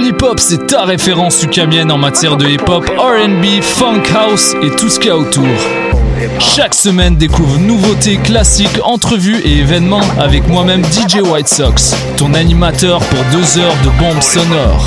Hip-Hop, c'est ta référence ukamienne en matière de hip-hop, RB, funk house et tout ce qu'il y a autour. Chaque semaine, découvre nouveautés, classiques, entrevues et événements avec moi-même DJ White Sox, ton animateur pour deux heures de bombes sonores.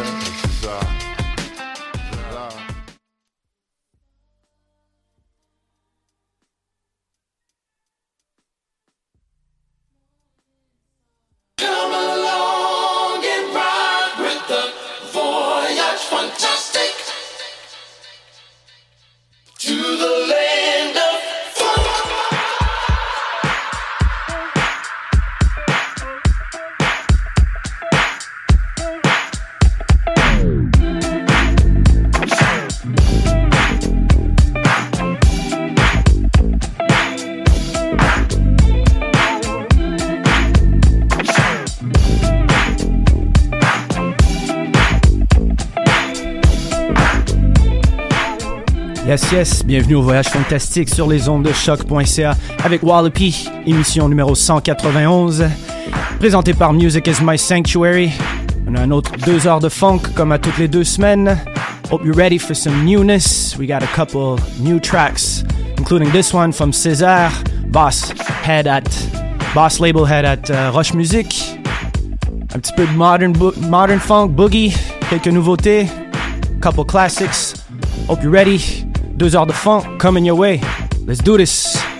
Yes, yes, bienvenue au Voyage Fantastique sur les ondes de choc.ca avec Wallopy, émission numéro 191, présentée par Music is My Sanctuary. On a un autre deux heures de funk comme à toutes les deux semaines. Hope you're ready for some newness. We got a couple new tracks, including this one from César, boss head at, boss label head at uh, Rush Music. Un petit peu de modern, modern funk, boogie, quelques nouveautés, couple classics. Hope you're ready. Deux heures de funk coming your way. Let's do this.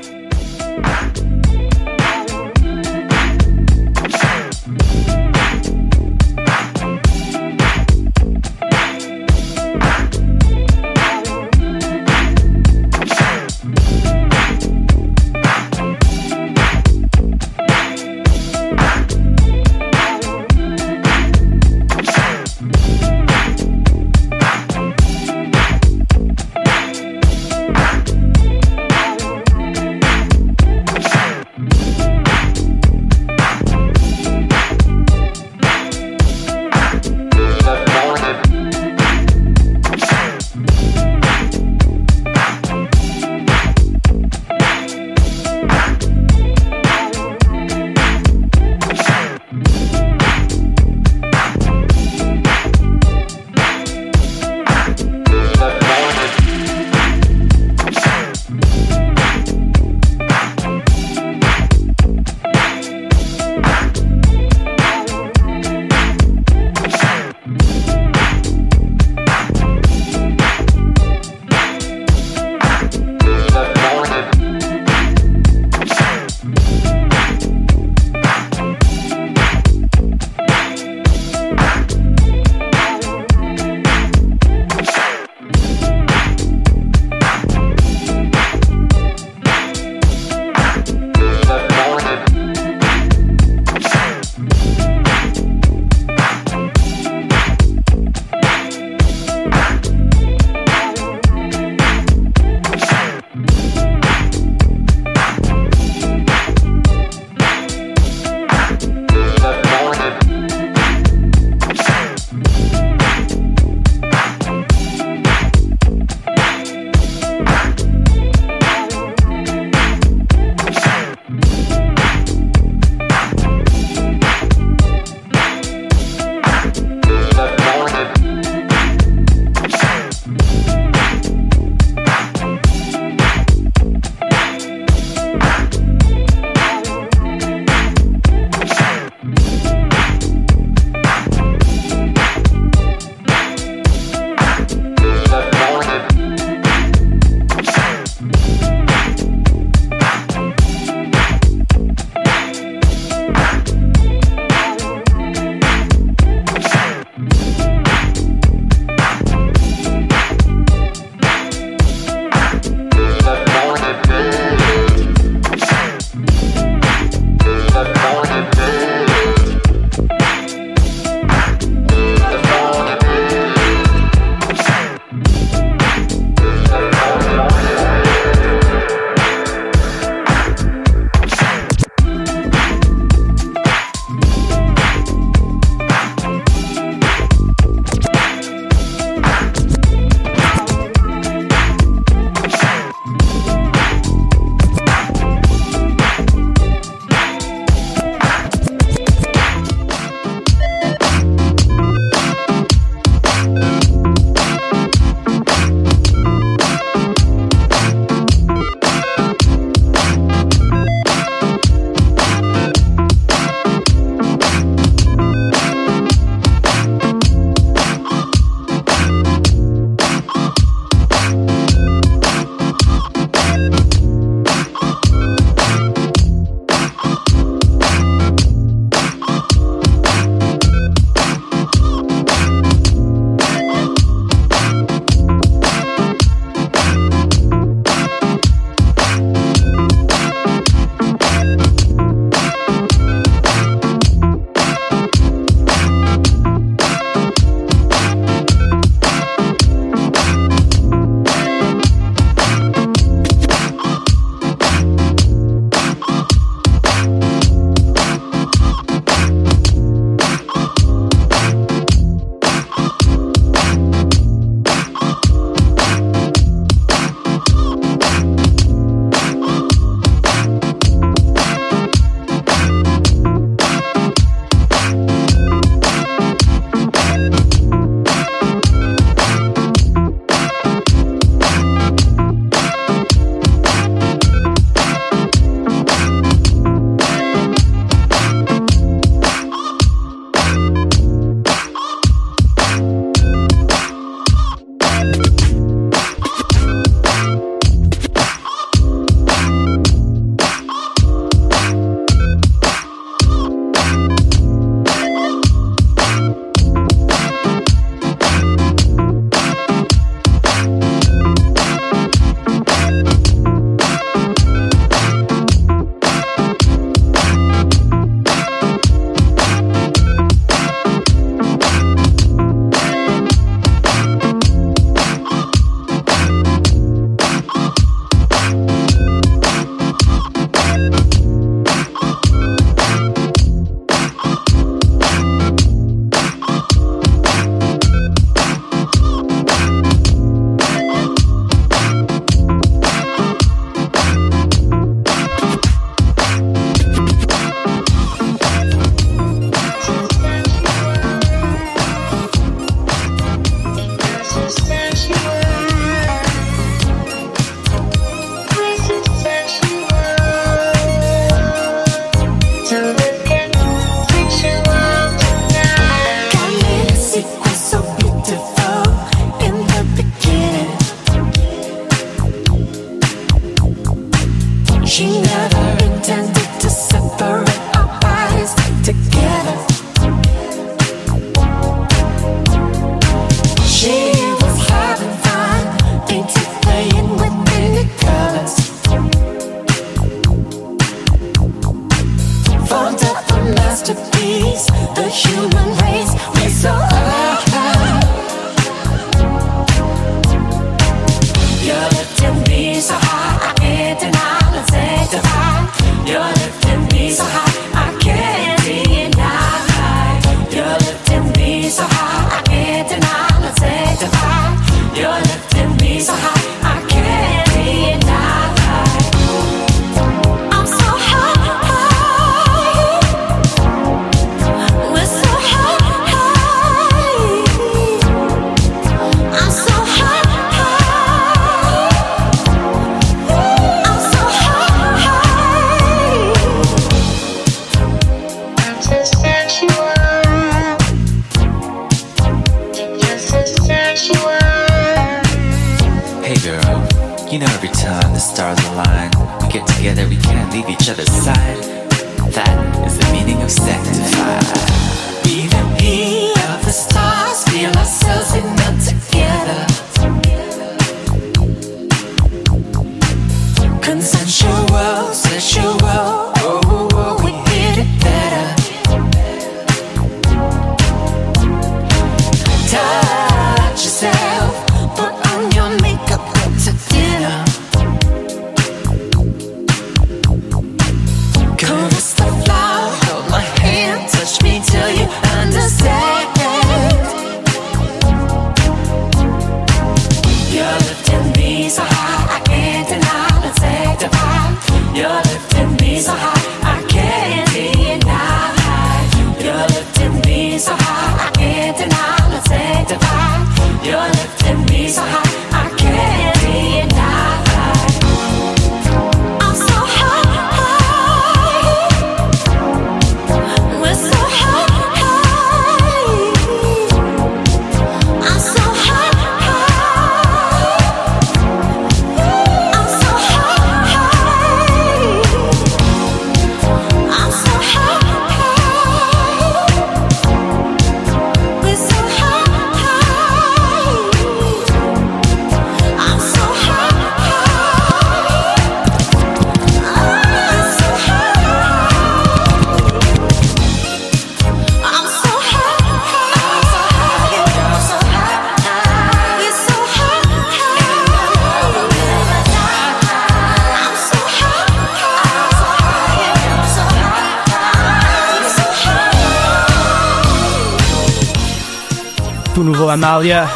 Amalia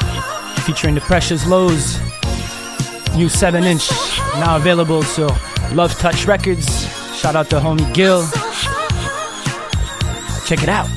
featuring the Precious Lows. New 7 inch now available so Love Touch Records. Shout out to homie Gil. Check it out.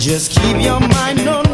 Just keep your mind on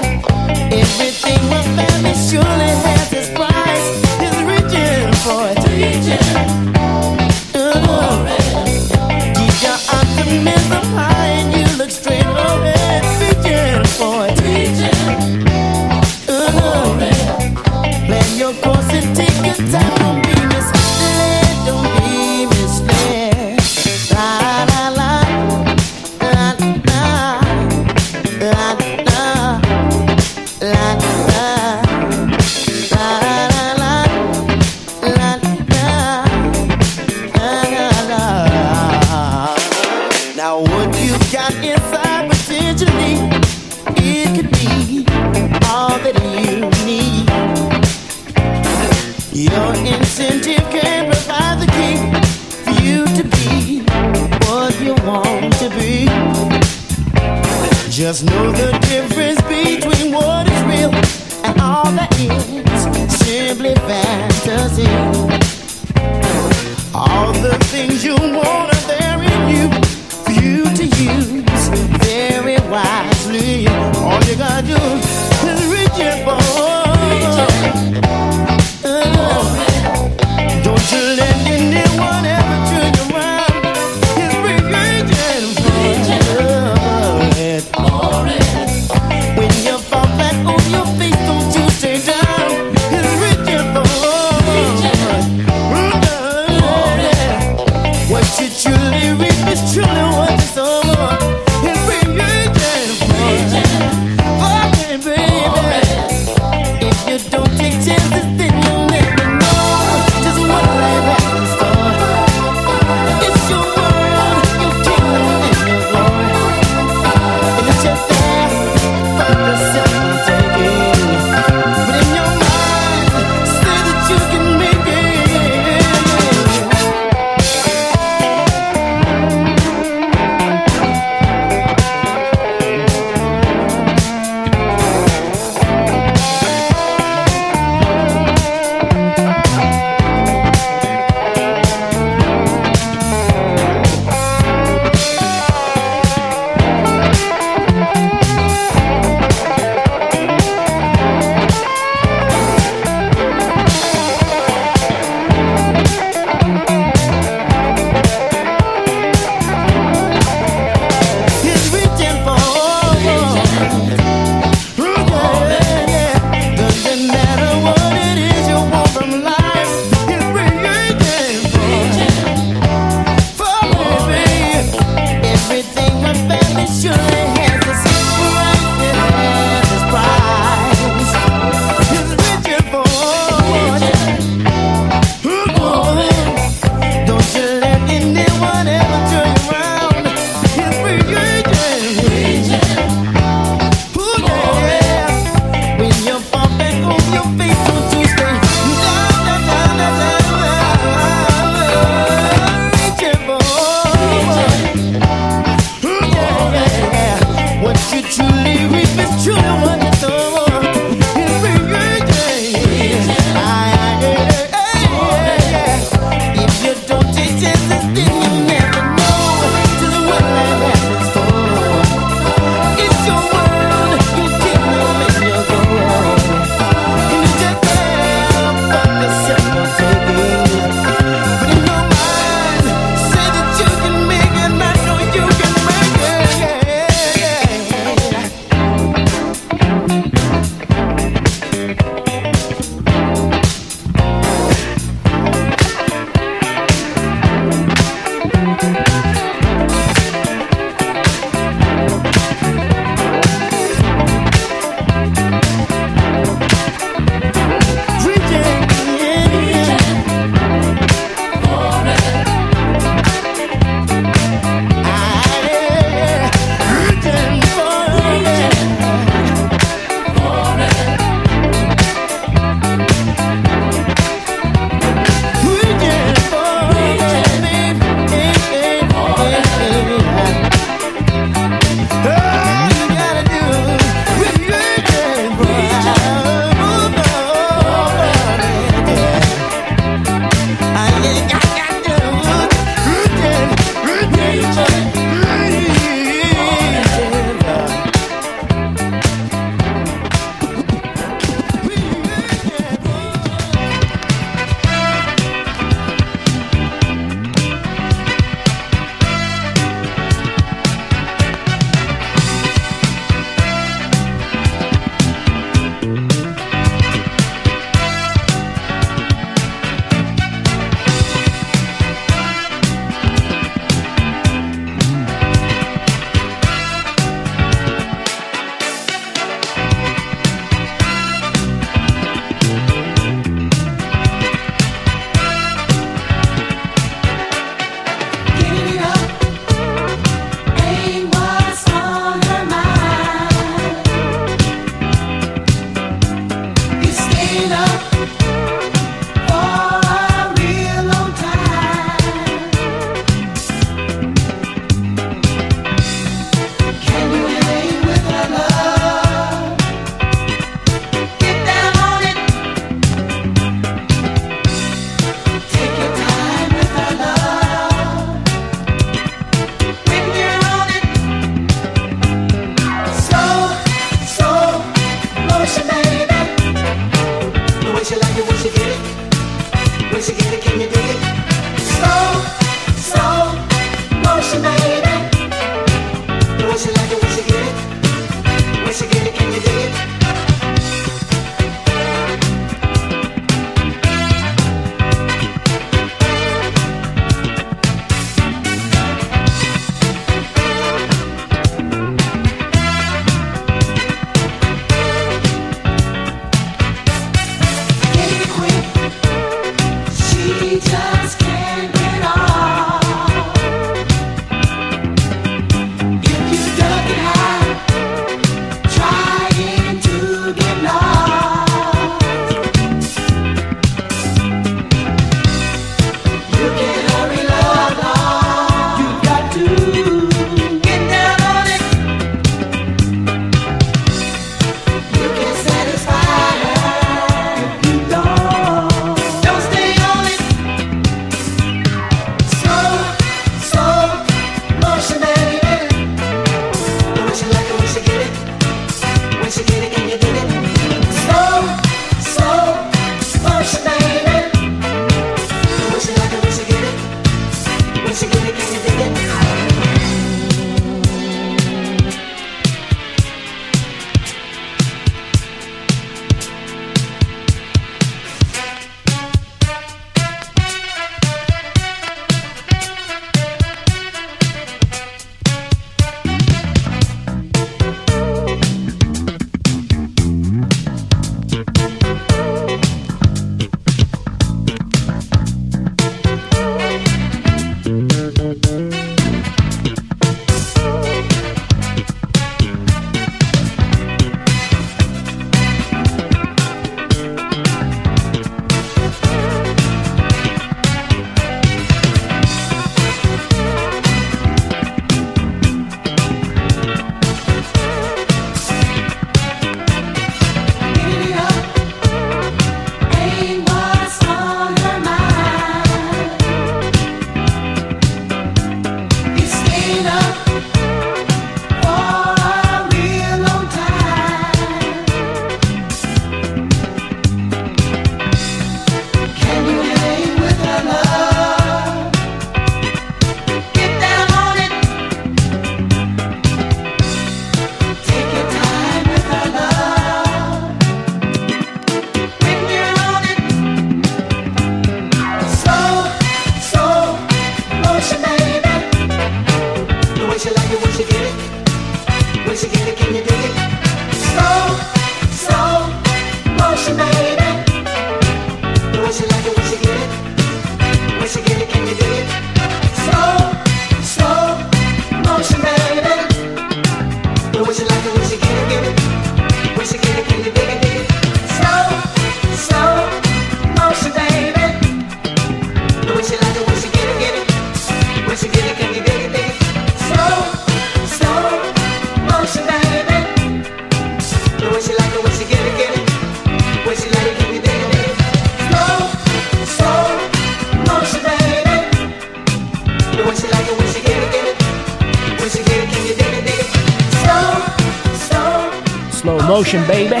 Motion Baby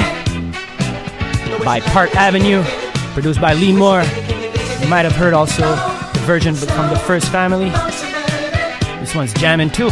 by Park Avenue, produced by Lee Moore. You might have heard also the version from the first family. This one's jamming too.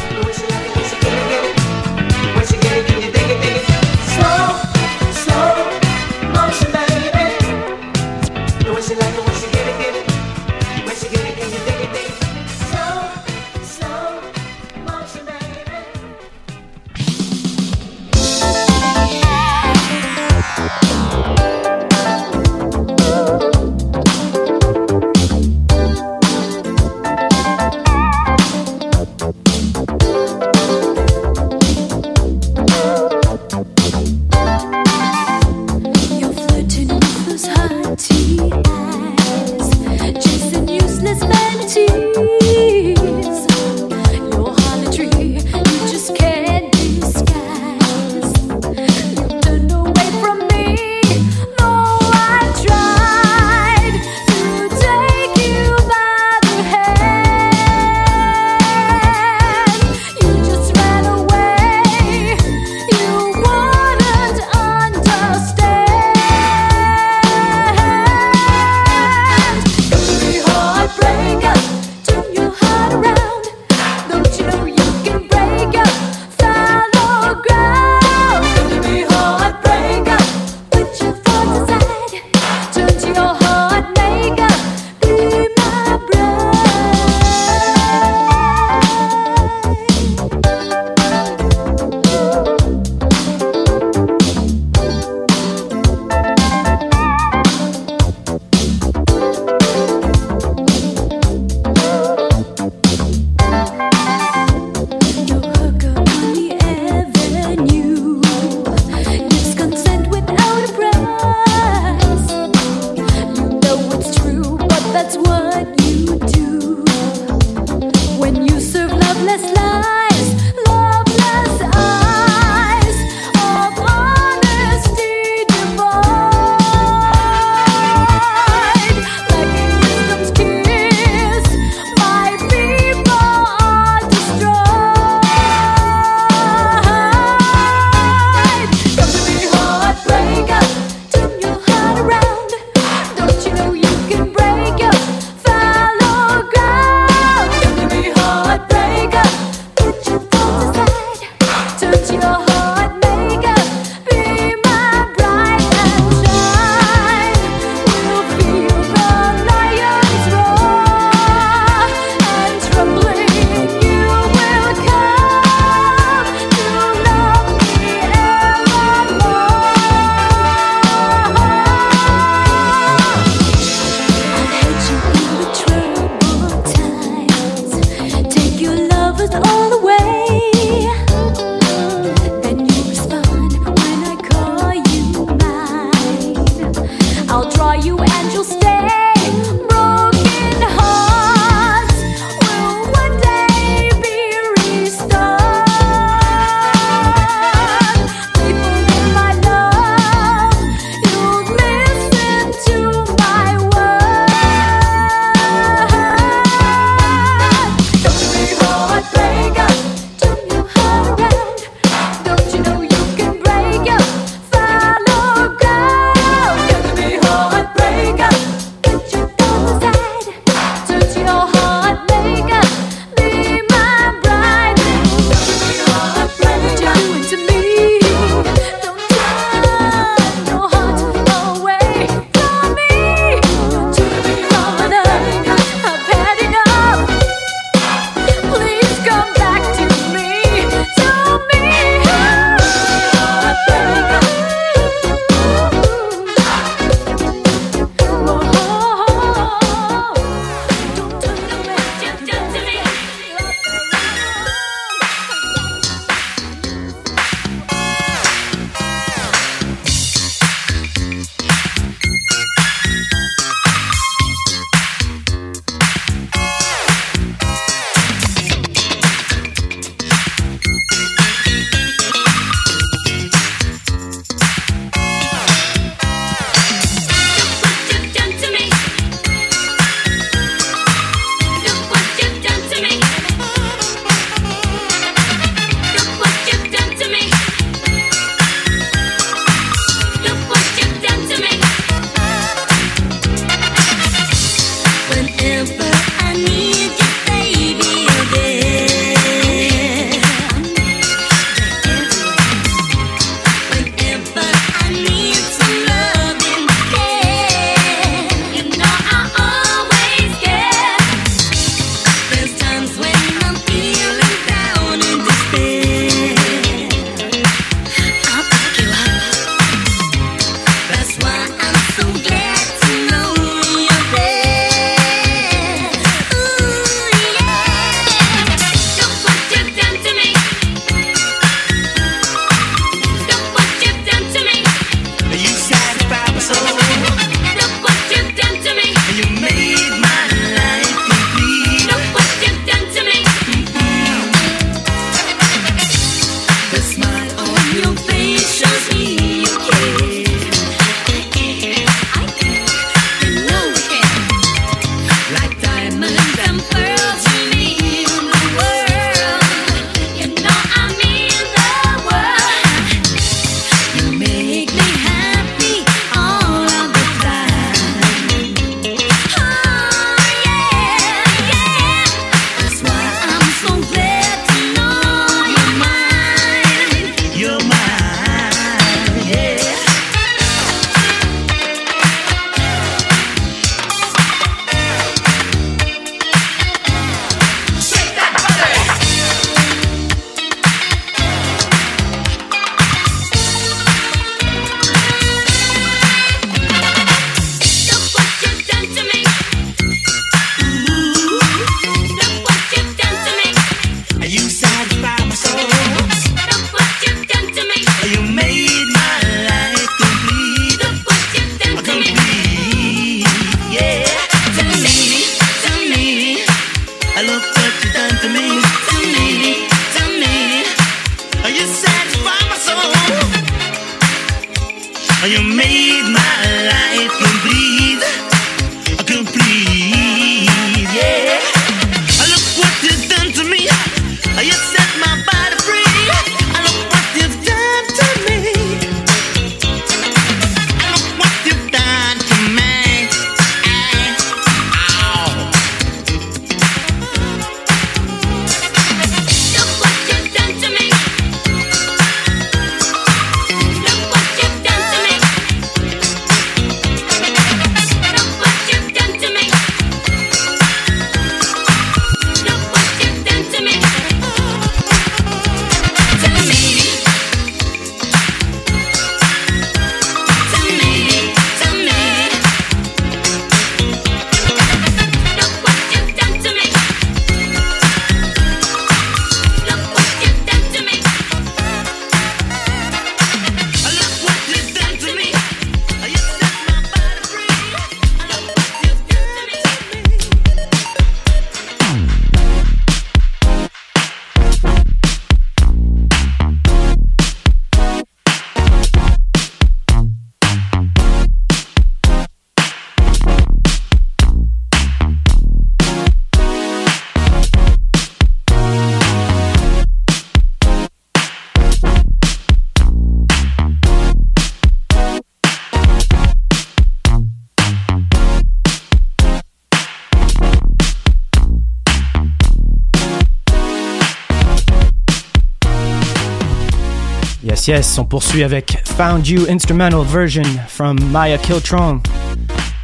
Yes, on poursuit avec Found You Instrumental Version from Maya Kiltron,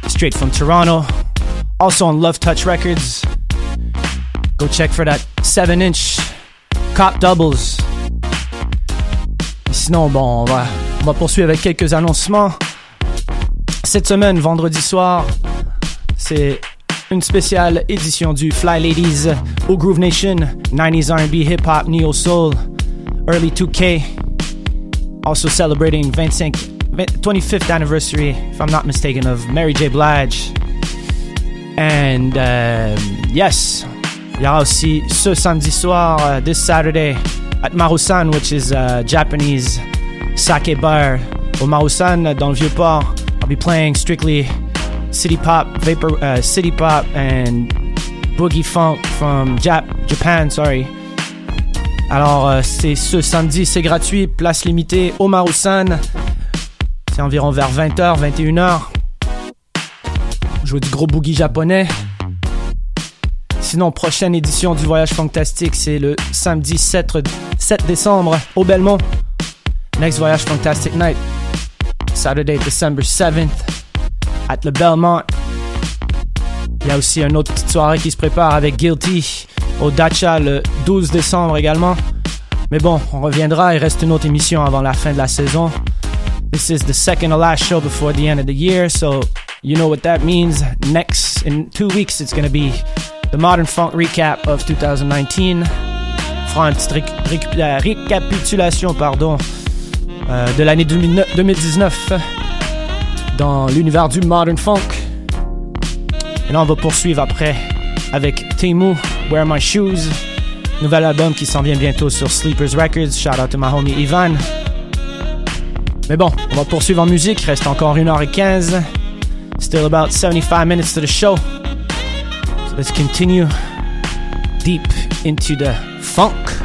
straight from Toronto. Also on Love Touch Records. Go check for that 7 inch Cop Doubles. Sinon, on va, on va poursuivre avec quelques annoncements. Cette semaine, vendredi soir, c'est une spéciale édition du Fly Ladies au Groove Nation, 90s R&B, hip hop, neo soul, early 2K. Also celebrating 25, 25th anniversary, if I'm not mistaken, of Mary J. Blige. And um, yes, il y aura aussi ce samedi soir, uh, this Saturday, at Marusan, which is a Japanese sake bar. Au Marusan, dans le Vieux-Port, I'll be playing strictly city pop, vapor, uh, city pop, and boogie funk from Jap- Japan. Sorry. Alors, euh, c'est ce samedi, c'est gratuit, place limitée au Marusan. C'est environ vers 20h, 21h. Jouer du gros boogie japonais. Sinon, prochaine édition du Voyage Fantastique, c'est le samedi 7, 7 décembre au Belmont. Next Voyage Fantastic Night, Saturday, December 7th, at le Belmont. Il y a aussi une autre petite soirée qui se prépare avec Guilty au Dacha le 12 décembre également. Mais bon, on reviendra, il reste une autre émission avant la fin de la saison. This is the second to last show before the end of the year, so you know what that means. Next, in two weeks, it's going to be the Modern Funk recap of 2019. On fera une petite réc- réc- récapitulation pardon, euh, de l'année 2009 2019 dans l'univers du Modern Funk. Et là, on va poursuivre après avec Temu, Wear My Shoes. Nouvel album qui s'en vient bientôt sur Sleepers Records. Shout out to my homie Ivan. Mais bon, on va poursuivre en musique. Reste encore 1h15. Still about 75 minutes to the show. So let's continue deep into the funk.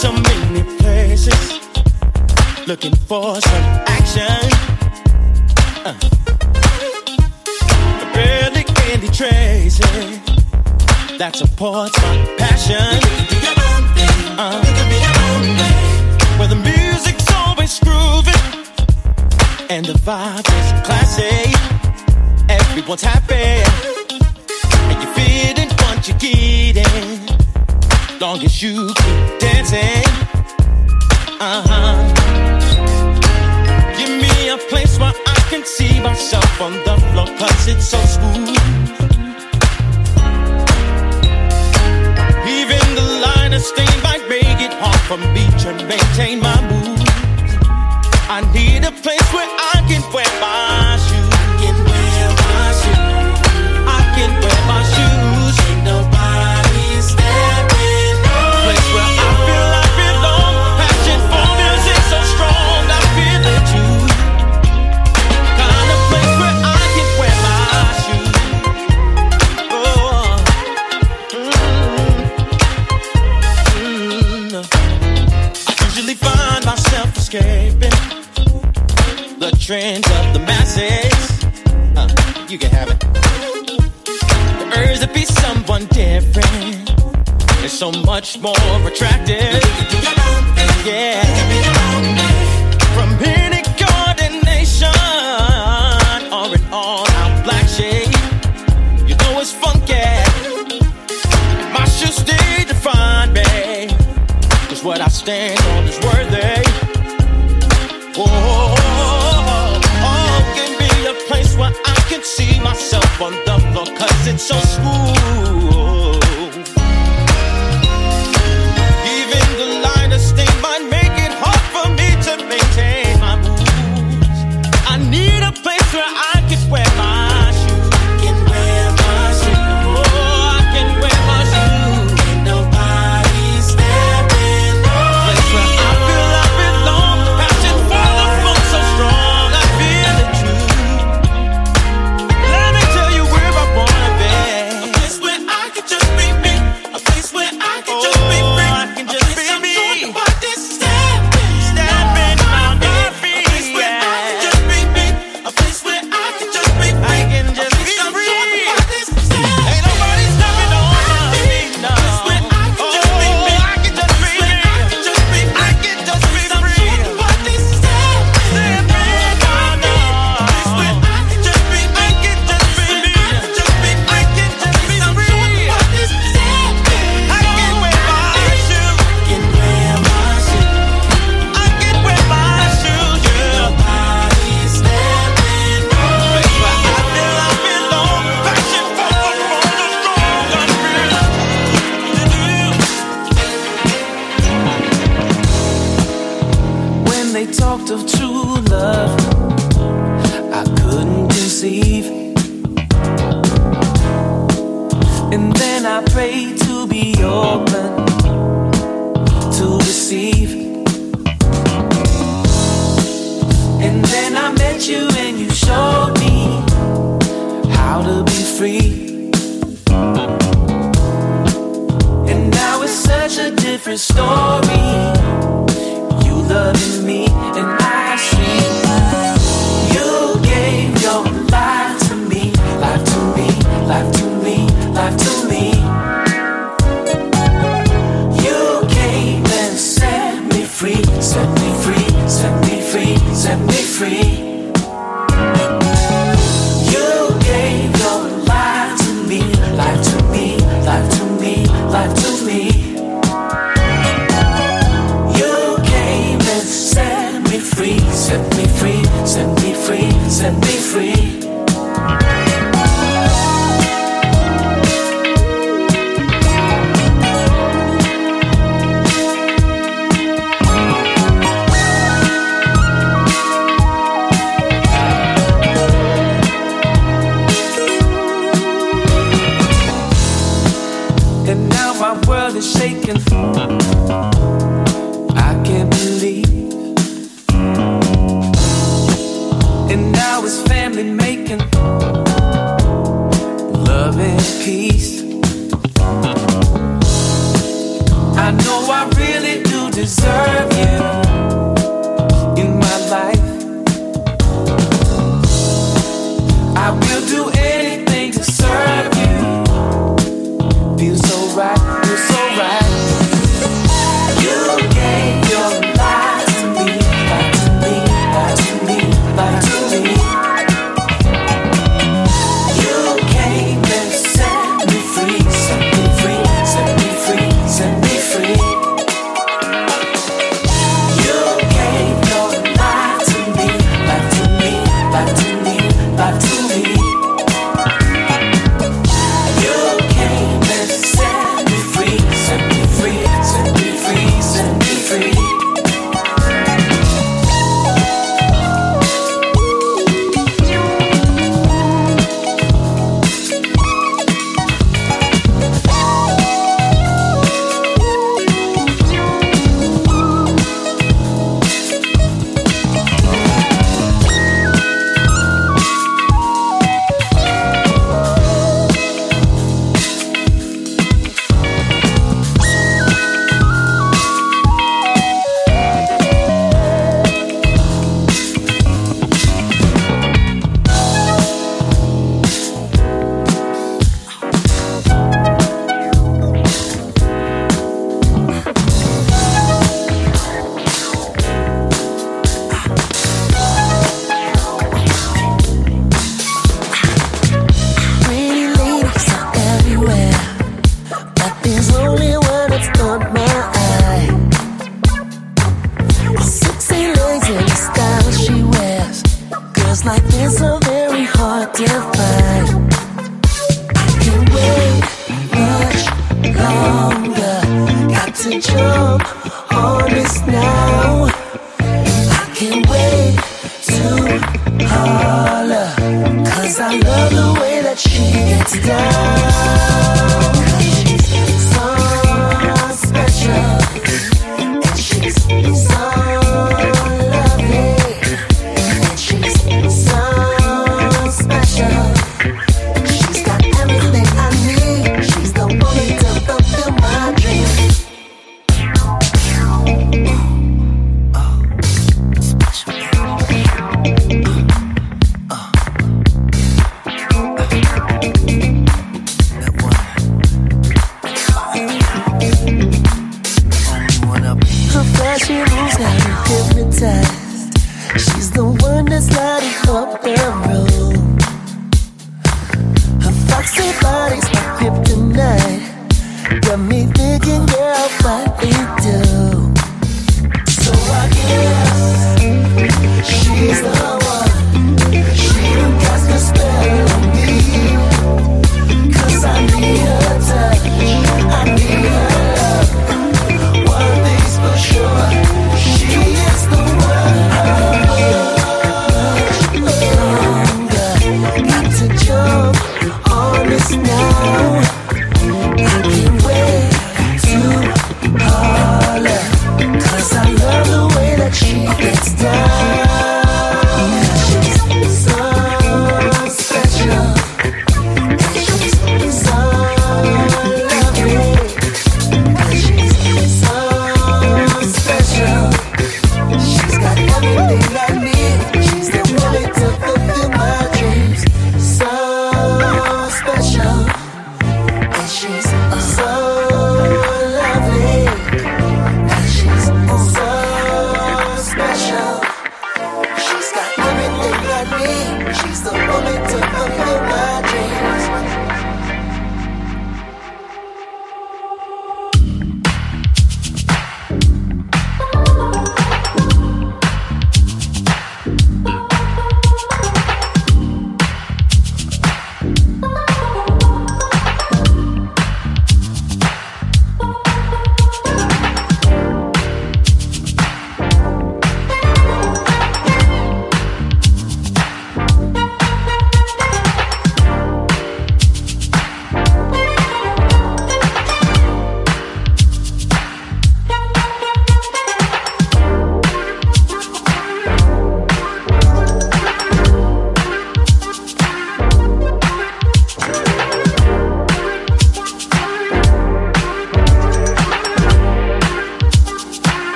so many places looking for some action. Uh. Barely candy traces. That supports my passion. You do your own thing. Uh. You can be your own. Where the music's always grooving and the vibe is classy. Everyone's happy and you're feeling what you're getting long as you keep dancing. Uh huh. Give me a place where I can see myself on the floor, cause it's so smooth. Even the line of stain might make it hard for me to maintain my mood. I need a place where I can wear my so much more attractive. Yeah. From any coordination, or an all-out black shade, you know it's funky. My shoes did define me, cause what I stand on is worthy. Oh, oh, can be a place where I can see myself on the floor, cause it's so smooth. different story.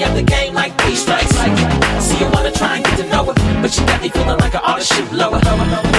Of the game like three strikes. Like, see, you wanna try and get to know it, but you got me feeling like an oughta shoot lower. lower, lower.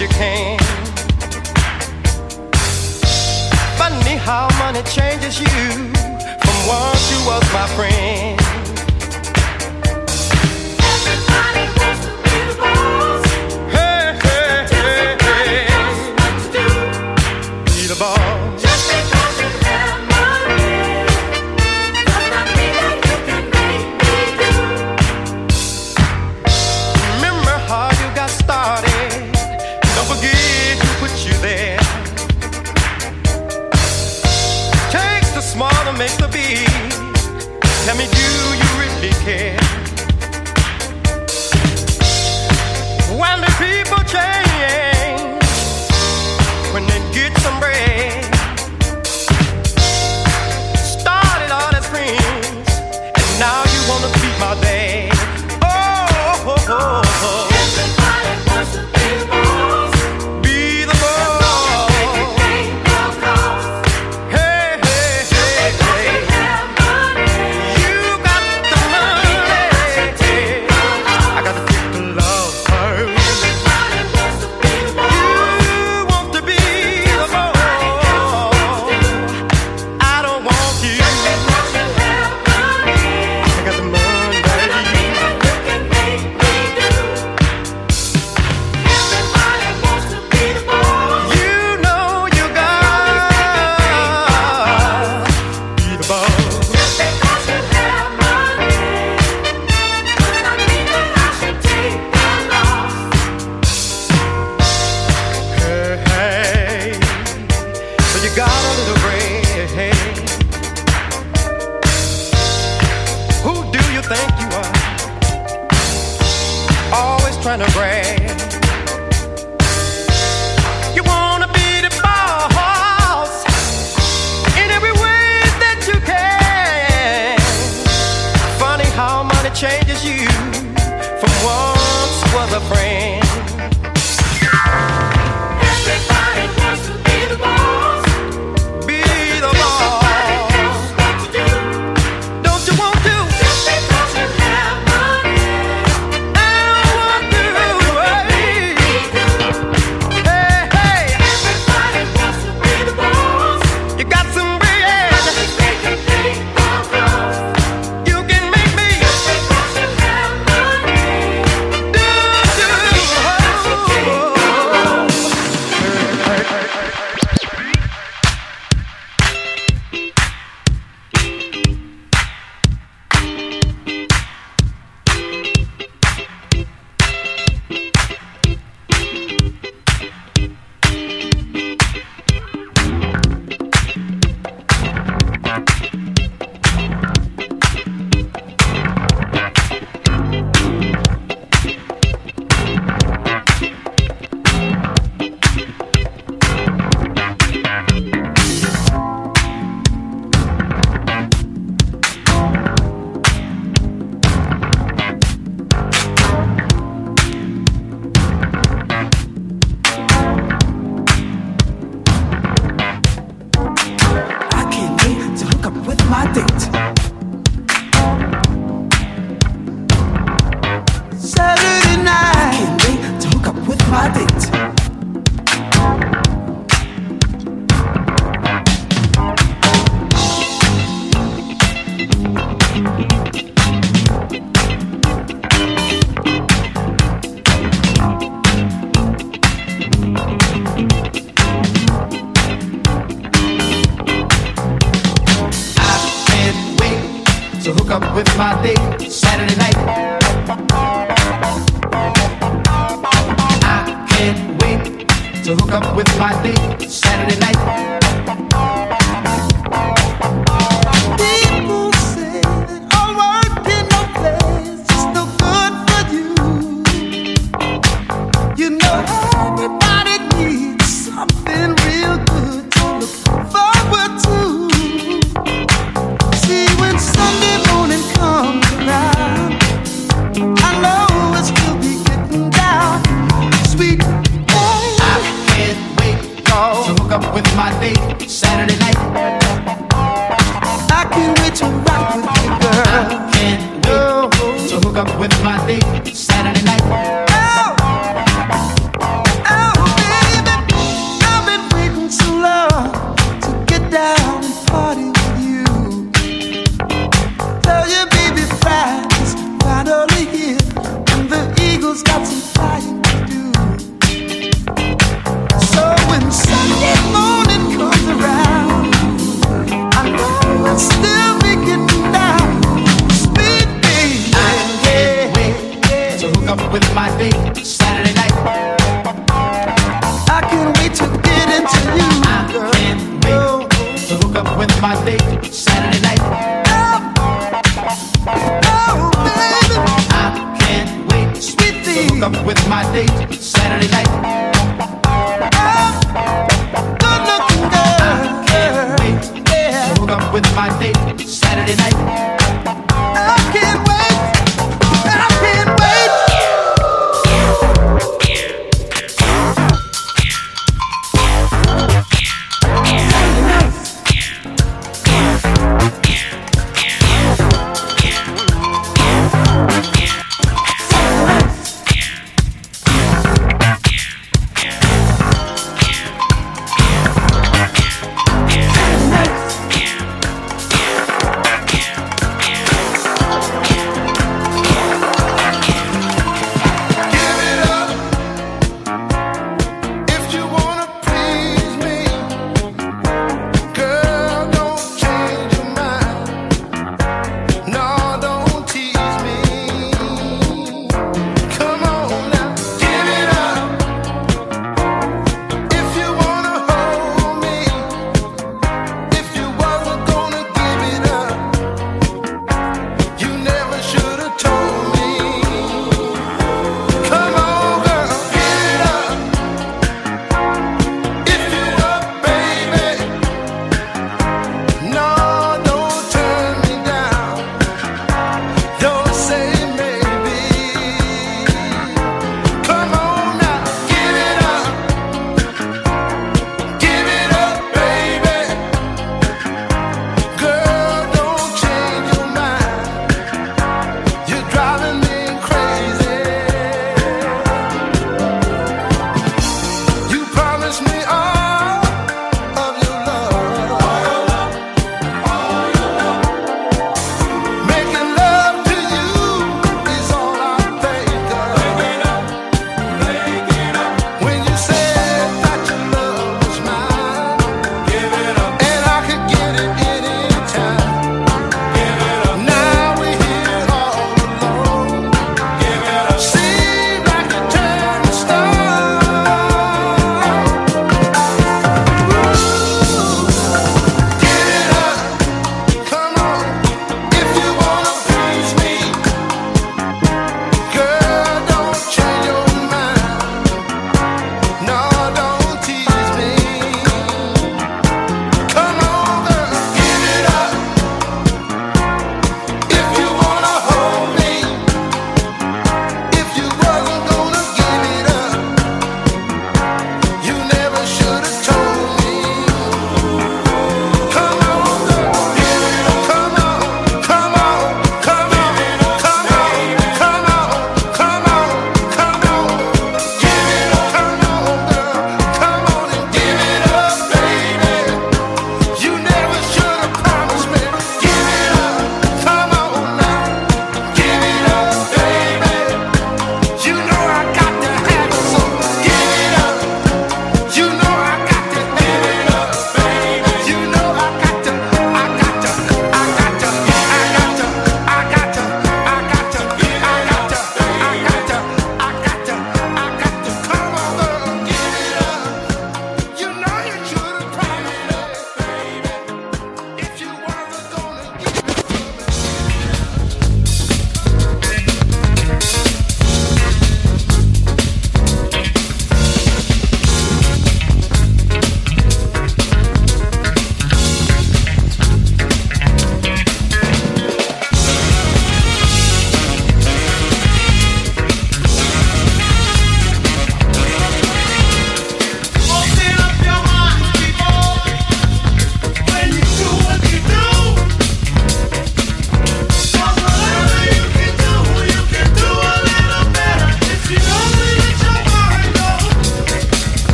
you can. Funny how money changes you from once you was my friend. with my date.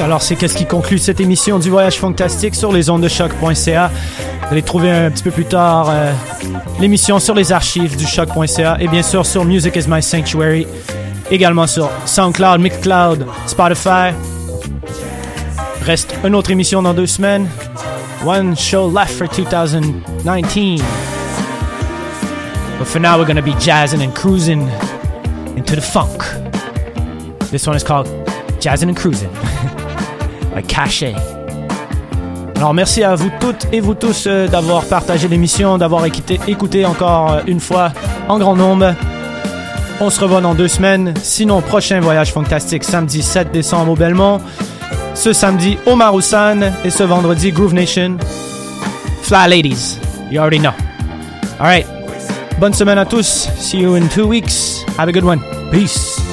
Alors, c'est qu'est-ce qui conclut cette émission du Voyage Fantastique sur les ondes de choc.ca. Vous allez trouver un petit peu plus tard euh, l'émission sur les archives du choc.ca et bien sûr sur Music is My Sanctuary. Également sur SoundCloud, Mixcloud, Spotify. Reste une autre émission dans deux semaines. One show left for 2019. But for now, we're going to be jazzing and cruising into the funk. This one is called Jazzing and Cruising by Caché. Alors merci à vous toutes et vous tous euh, d'avoir partagé l'émission, d'avoir écouté, écouté encore euh, une fois en grand nombre. On se revoit dans deux semaines. Sinon, prochain voyage fantastique samedi 7 décembre au Belmont. Ce samedi au Maroussan et ce vendredi Groove Nation. Fly Ladies, you already know. All right. Bonne semaine à tous. See you in two weeks. Have a good one. Peace.